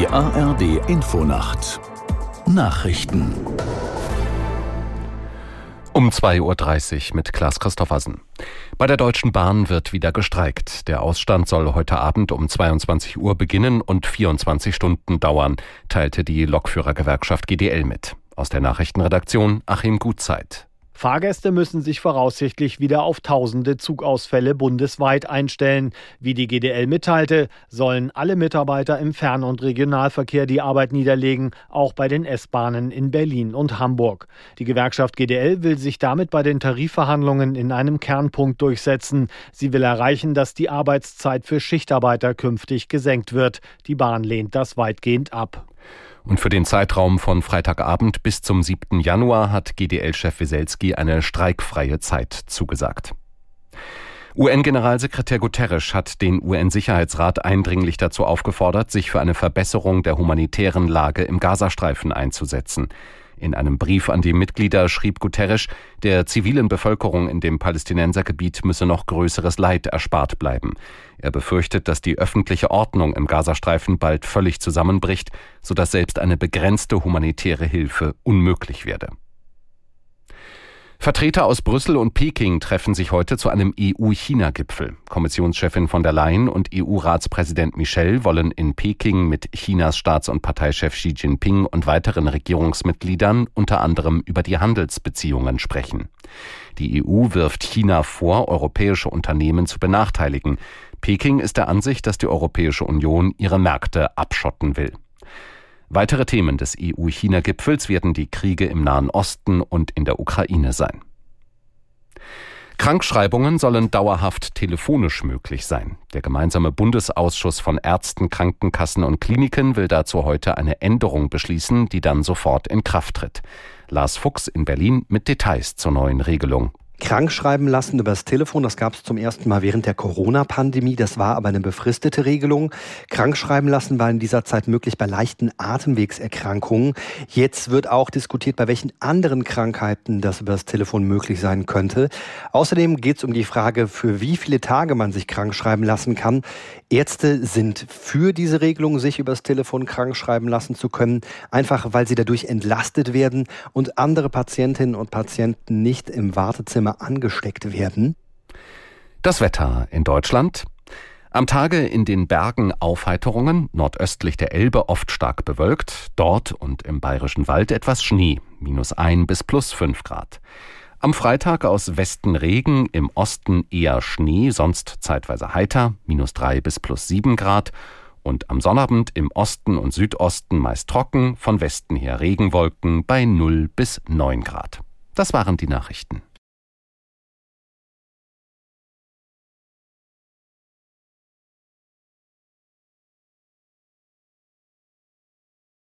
Die ARD Infonacht Nachrichten um 2.30 Uhr mit Klaas Christoffersen. Bei der Deutschen Bahn wird wieder gestreikt. Der Ausstand soll heute Abend um 22 Uhr beginnen und 24 Stunden dauern, teilte die Lokführergewerkschaft GDL mit. Aus der Nachrichtenredaktion Achim Gutzeit. Fahrgäste müssen sich voraussichtlich wieder auf tausende Zugausfälle bundesweit einstellen. Wie die GDL mitteilte, sollen alle Mitarbeiter im Fern- und Regionalverkehr die Arbeit niederlegen, auch bei den S-Bahnen in Berlin und Hamburg. Die Gewerkschaft GDL will sich damit bei den Tarifverhandlungen in einem Kernpunkt durchsetzen. Sie will erreichen, dass die Arbeitszeit für Schichtarbeiter künftig gesenkt wird. Die Bahn lehnt das weitgehend ab. Und für den Zeitraum von Freitagabend bis zum 7. Januar hat GDL-Chef Weselski eine streikfreie Zeit zugesagt. UN-Generalsekretär Guterres hat den UN-Sicherheitsrat eindringlich dazu aufgefordert, sich für eine Verbesserung der humanitären Lage im Gazastreifen einzusetzen. In einem Brief an die Mitglieder schrieb Guterres, der zivilen Bevölkerung in dem Palästinensergebiet müsse noch größeres Leid erspart bleiben. Er befürchtet, dass die öffentliche Ordnung im Gazastreifen bald völlig zusammenbricht, sodass selbst eine begrenzte humanitäre Hilfe unmöglich werde. Vertreter aus Brüssel und Peking treffen sich heute zu einem EU-China-Gipfel. Kommissionschefin von der Leyen und EU-Ratspräsident Michel wollen in Peking mit Chinas Staats- und Parteichef Xi Jinping und weiteren Regierungsmitgliedern unter anderem über die Handelsbeziehungen sprechen. Die EU wirft China vor, europäische Unternehmen zu benachteiligen. Peking ist der Ansicht, dass die Europäische Union ihre Märkte abschotten will. Weitere Themen des EU-China-Gipfels werden die Kriege im Nahen Osten und in der Ukraine sein. Krankschreibungen sollen dauerhaft telefonisch möglich sein. Der gemeinsame Bundesausschuss von Ärzten, Krankenkassen und Kliniken will dazu heute eine Änderung beschließen, die dann sofort in Kraft tritt. Lars Fuchs in Berlin mit Details zur neuen Regelung krank schreiben lassen übers Telefon. Das gab es zum ersten Mal während der Corona-Pandemie. Das war aber eine befristete Regelung. Krankschreiben lassen war in dieser Zeit möglich bei leichten Atemwegserkrankungen. Jetzt wird auch diskutiert, bei welchen anderen Krankheiten das übers Telefon möglich sein könnte. Außerdem geht es um die Frage, für wie viele Tage man sich krank schreiben lassen kann. Ärzte sind für diese Regelung, sich übers Telefon krank schreiben lassen zu können, einfach weil sie dadurch entlastet werden und andere Patientinnen und Patienten nicht im Wartezimmer Corona angesteckt werden? Das Wetter in Deutschland. Am Tage in den Bergen Aufheiterungen, nordöstlich der Elbe oft stark bewölkt, dort und im bayerischen Wald etwas Schnee, minus ein bis plus fünf Grad. Am Freitag aus Westen Regen, im Osten eher Schnee, sonst zeitweise heiter, minus drei bis plus sieben Grad. Und am Sonnabend im Osten und Südosten meist trocken, von Westen her Regenwolken bei null bis neun Grad. Das waren die Nachrichten.